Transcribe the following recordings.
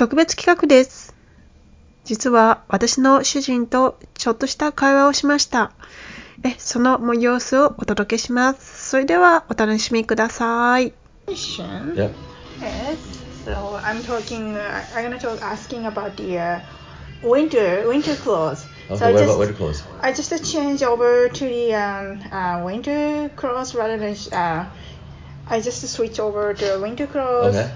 特別企画です。実は私の主人とちょっとした会話をしました。え、その模様子をお届けします。それではお楽しみください。Yep. Yes. So I'm talking. Uh, I'm gonna talk asking about the uh, winter winter clothes. Okay, so I just about winter clothes? I just uh, change over to the um, uh, winter clothes rather than uh, I just switch over to winter clothes. Okay.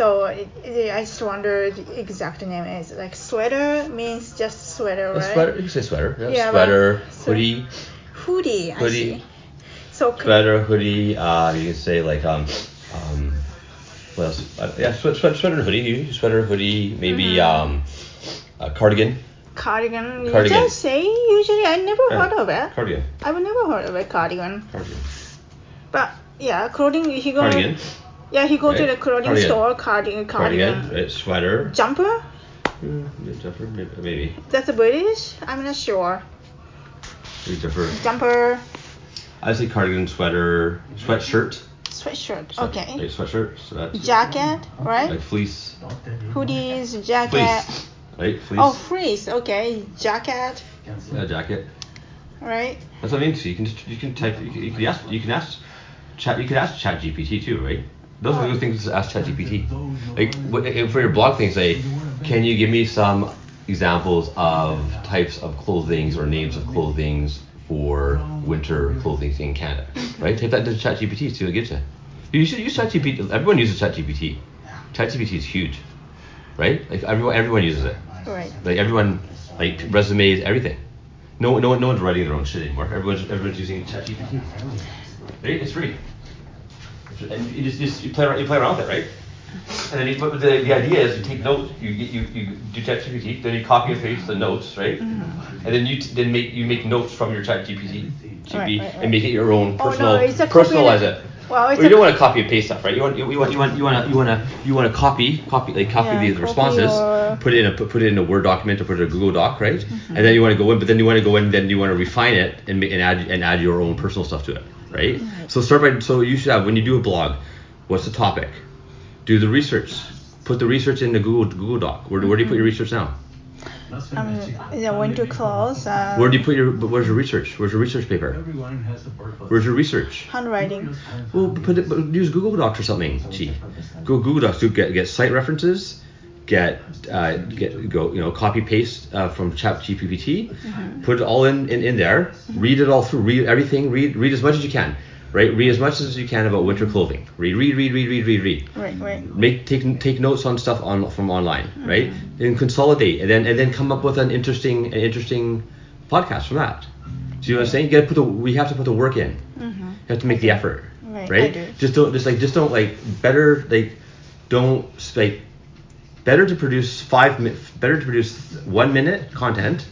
So it, it, I just wonder the exact name is like sweater means just sweater, A right? sweater. You can say sweater. Yeah. Yeah, sweater, so- hoodie, Hoodie. I Hoodie. see. So sweater, hoodie. Uh, you can say like um, um, what else? Uh, yeah, sweat, sweat, sweater, hoodie. You sweater, hoodie, maybe Mhm. um, a cardigan. cardigan. You Cardigan. just say usually I never Yeah. heard of it. Cardigan. I've never heard of a cardigan. Cardigan. But yeah, clothing. He go. Cardigan. Yeah, he go to the clothing Cardigan. store. Cardigan. Cardigan. Cardigan. Right. Sweater. Jumper. Mm, jumper. Maybe. That's a British. I'm not sure. Jumper. Jumper. I say cardigan, sweater, sweatshirt. Sweatshirt. Sweat- Okay. Like sweatshirt. So that's Jacket. Right. like fleece. Hoodies. Jacket. Fleece. Right. Fleece. Oh, fleece. Okay. Jacket. A jacket. Right. That's what I mean. So you can you can type you can, you can ask you can ask chat you can ask Chat GPT too, right? Those are the things to ask ChatGPT. Like for your blog thing, say, can you give me some examples of types of clothing or names of clothing for winter clothing in Canada, right? Type that into Chat GPT, see what it gives you. You should use ChatGPT. Everyone uses ChatGPT. ChatGPT is huge, right? Like everyone everyone uses it. Right. Like everyone, like resumes, everything. No, no, no one's writing their own shit anymore. Everyone's everyone's using ChatGPT. Right? It's free. And you just, just you play around, you play around with it, right? And then you, but the, the idea is you take notes, you you, you do ChatGPT, then you copy and paste the notes, right? And then you t- then make you make notes from your ChatGPT, GP, Right, right, right. and make it your own personal, Oh, no, personal, it's a copy personalize and- it. Well, it's Or you don't want to copy and paste stuff, right? You want you, you want you want you want to you want to you want to copy copy like copy Yeah, the copy responses, or- put it in a put, put it in a Word document or put it in a Google Doc, right? Mm-hmm. And then you want to go in, but then you want to go in, then you want to refine it and, and add and add your own personal stuff to it, right? So start by so you should have when you do a blog, what's the topic? Do the research. Put the research in the Google Google Doc. Where, do- where do you put your research now? Um, the winter clothes. Uh, Where do you put your where's your research? Where's your research paper? Everyone has a purpose. Where's your research? handwriting. Well, put it, but use Google Docs or something. Gee, go Google Docs. Do get get site references. Get uh, get go you know copy paste uh, from Chat GPT. Put it all in, in in there. Read it all through. Read everything. Read read as much as you can. Right. Read as much as you can about winter clothing. Read read read read read read read. Right. Right. Make take take notes on stuff on from online. Right. And consolidate and then and then come up with an interesting an interesting podcast from that. See what I'm saying? You gotta put the we have to put the work in. Mm-hmm. You have to make the effort, Right, right? I do. Just don't just like just don't like better like don't like better to produce five better to produce one minute content,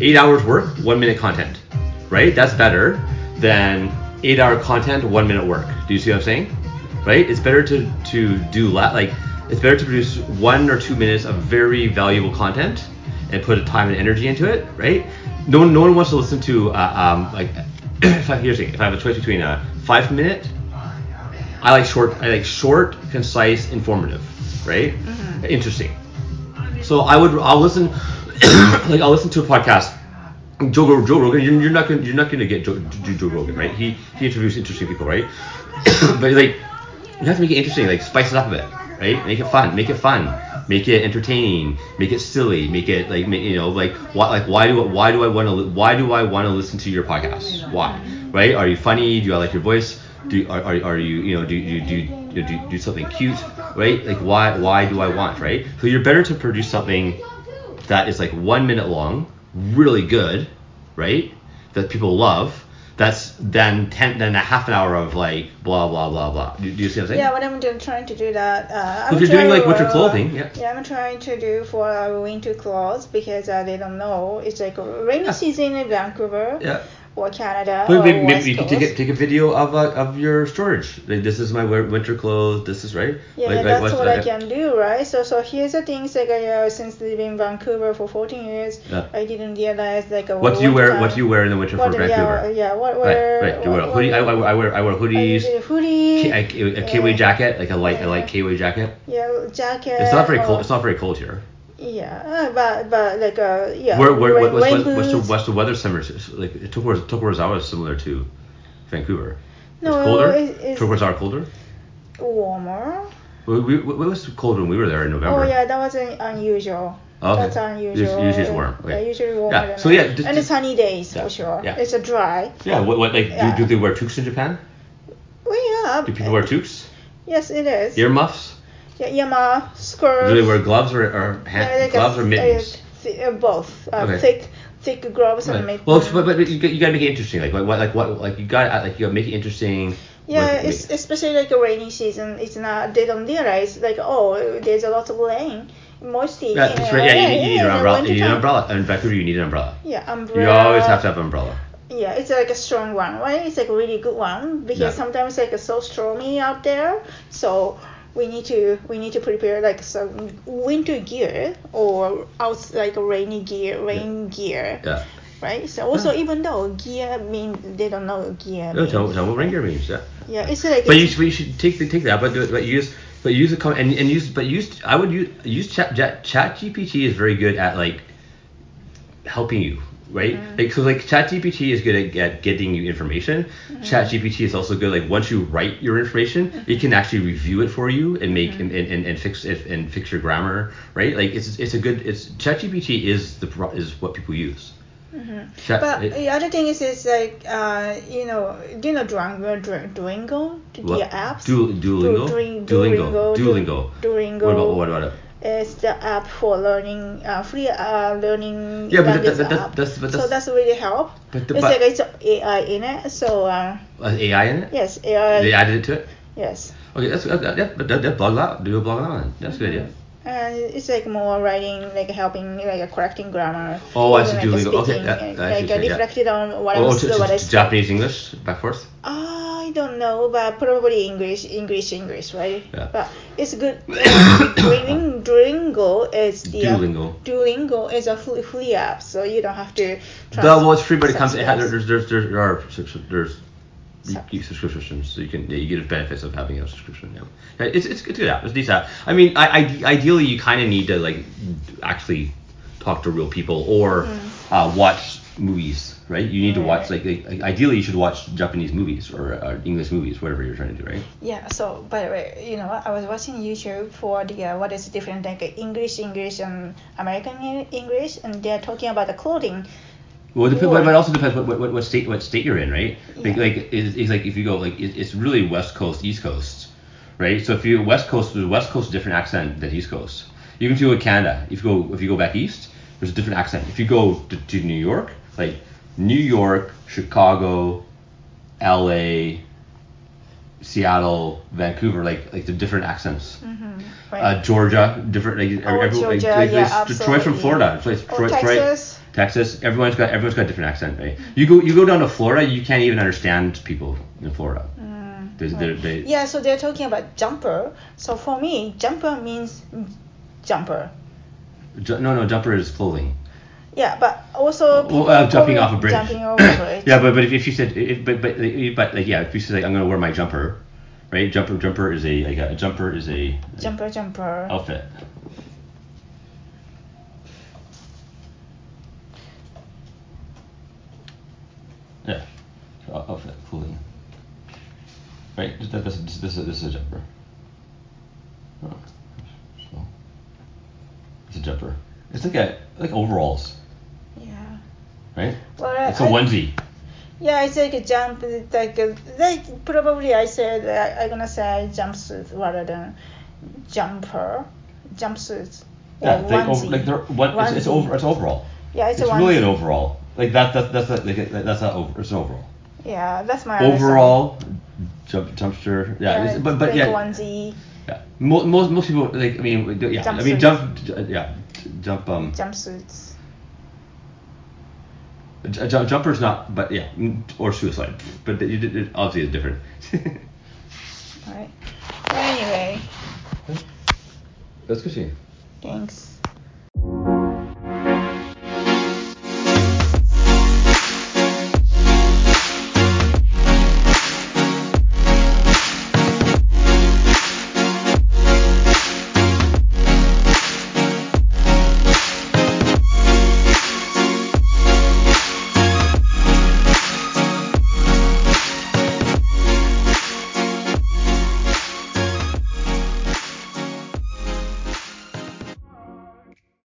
eight hours work, one minute content, right? That's better than eight hour content, one minute work. Do you see what I'm saying? Right? It's better to to do la- like it's better to produce one or two minutes of very valuable content and put a time and energy into it, right? No one, no one wants to listen to uh, um, like if I, here's the thing, if I have a choice between a five minute I like short. I like short, concise, informative, right? Mm-hmm. Interesting. So I would. I'll listen. like I'll listen to a podcast. Joe, Joe Rogan. You're, you're not gonna. You're not gonna get Joe, Joe, Rogan, right? He he interviews interesting people, right? but like, you have to make it interesting. Like spice it up a bit, right? Make it fun. Make it fun. Make it entertaining. Make it silly. Make it like make, you know like why like why do why do I want to why do I want to listen to your podcast? Why? Right? Are you funny? Do I like your voice? Do are, are, are you you know do you do you do, do something cute? Right? Like why why do I want? Right? So you're better to produce something that is like one minute long, really good, right? That people love, that's then ten then a half an hour of like blah blah blah blah. Do, do you see what I'm saying? Yeah, but I'm doing, trying to do that. Uh, I'm If you're doing, like, winter uh, clothing, yeah. Yeah, I'm trying to do for uh, winter clothes because uh, they don't know. It's like rainy Yeah. season in Vancouver Yeah. Or Canada But or maybe, maybe you Coast. take a, take a video of uh, of your storage. Like this is my winter clothes. This is right. Yeah, like, like that's what's- what I uh, can do, right? So, so here's the things like I, uh, since living in Vancouver for 14 years, Yeah. I didn't realize like What do you wear? What do you wear in the winter what, for Vancouver? Yeah, yeah. What Right, right. You wear a hoodie. I, I, I wear I wear I hoodies. use a hoodie. A, Kiwi yeah. jacket, like a light a light Kiwi jacket. Yeah, jacket. It's not very cold. It's not very cold here. Yeah, uh, but but like uh yeah. Where where rain, what, what's, rain what's, the what's the weather summer like? Tokorozawa Tokorozawa is similar to Vancouver. No, it's colder. it- it's- Tokorozawa colder. warmer? We, we, what was cold when we were there in November? Oh yeah, that was un- unusual. Okay. That's unusual. Usually- it's warm, Yeah, usually warm. Yeah, so yeah, just- and just- sunny days Yeah, for sure. yeah. It's a dry. Yeah. What, what like Yeah. do, do they wear toques in Japan? Well, yeah. Do people wear toques? Yes, it is. Earmuffs? Yeah, yama, skirt. Do they wear gloves or, or hand, yeah, gloves or mittens? Uh, th- both. Uh, Okay. Thick, thick gloves and mittens. Well, it's- but, but you, got- you gotta make it interesting. Like what, like what like you got like you gotta make it interesting. Yeah, it's, especially like a rainy season. It's not. They don't realize like oh, there's a lot of rain, moisty. yeah, that's right. Yeah, you, need- you need in an umbrella. You need an umbrella. In Vancouver, you need an umbrella. Yeah, umbrella. You always have to have an umbrella. Yeah, it's like a strong one, right? It's like a really good one because Yeah. sometimes like it's so stormy out there. So we need to we need to prepare like some winter gear or out like a rainy gear, rain gear, Yeah. right? So also even though gear mean they don't know gear. No, means. tell, tell what rain gear means. Yeah. Yeah, it's like But you, it's- but you should take take that, but do it, but use but use the com- and, and use but use I would use use chat chat, chat GPT is very good at like helping you right Mm-hmm. like so like chat GPT is good at, at getting you information Mm-hmm. chat GPT is also good like once you write your information it can actually review it for you and make Mm-hmm. and, and, and fix it and fix your grammar right like it's it's a good it's chat GPT is the is what people use Chat- But it- the other thing is, is like, uh, you know, do you know Duolingo, Du- Duolingo, the apps? Du- Duolingo? Du- Duolingo. Duolingo. Duolingo. Duolingo. what about what about it It's the app for learning, uh, free uh, learning Yeah, but that- that- that- that's- but so that's- that's really help. But the- it's but- like it's AI in it. So uh, Uh, AI in it yes, AI. they added it to it Yes. Okay, that's uh, yeah, but that, that blog that do a blog on. That's a good idea. And it's like more writing, like helping, like correcting grammar. Oh, I see, like, Duolingo. Okay, that- and, that I see, like yeah. reflected on what I Oh, was, to, to, what I Japanese English back forth. I don't know, but probably English, English, English, right? Yeah. But it's good. Duolingo, Duolingo is the uh, Duolingo. Duolingo is a free, free app, so you don't have to. Well, it's free, but it comes. It has, there's there's there are there's you subscriptions, so you can yeah, you get the benefits of having a subscription. Yeah, yeah it's it's it's a good app. It's a decent app. I mean, I, I ideally you kind of need to like actually talk to real people or Mm-hmm. uh, watch movies, right? You need to watch like, like ideally you should watch Japanese movies or uh, English movies, whatever you're trying to do, right? Yeah. So by the way, you know, I was watching YouTube for the uh, what is different like uh, English, English, and American English, and they're talking about the clothing. Well, it depends, but also depends what, what, what state what state you're in, right? Like, Yeah. like it's, it's like if you go like it's really West Coast, East Coast, right? So if you West Coast, the West Coast is a different accent than East Coast. Even if you go to Canada, if you go if you go back east, there's a different accent. If you go to, to New York, like New York, Chicago, L.A., Seattle, Vancouver, like like the different accents. Right. Uh, Georgia, different like Oh, every, Georgia, like, yeah, Detroit from. Florida, Detroit, Or Detroit, Texas. Texas, everyone's got everyone's got a different accent, right? You go you go down to Florida, you can't even understand people in Florida. They, they, they, Mm. Yeah, so they're talking about jumper. So for me, jumper means jumper. ju- no, no, jumper is clothing. Yeah, but also people Well, uh, jumping off a bridge. Jumping over bridge. yeah, but but if, if you said if, but but but like yeah, if you said like I'm gonna wear my jumper, right? Jumper jumper is a like a, jumper is a Jumper, jumper. outfit. Yeah, outfit clothing. Right, this, this, this, this, is- this is a jumper. Oh, so it's a jumper. It's like a like overalls. Right? Well, I- It's a I- onesie. Yeah, it's like a jump, like a, like probably I said I, I'm gonna say jumpsuit rather than jumper, jumpsuit. Yeah, they over, like they're one. It's, it's over. It's overall. Yeah, it's, It's, a really an overall. Like that. That that's not, like, that- that's not over. It's an overall. Yeah, that's my. Overall, jump dumpster. Yeah, yeah, it's- but but yeah, onesie, yeah. Mo- most most people like I mean yeah I mean Jumpsuits. jump yeah jump um jumpsuits. J- jump, jumper's not but yeah or suicide but it, it, obviously is different. Right. Anyway, That's good thanks.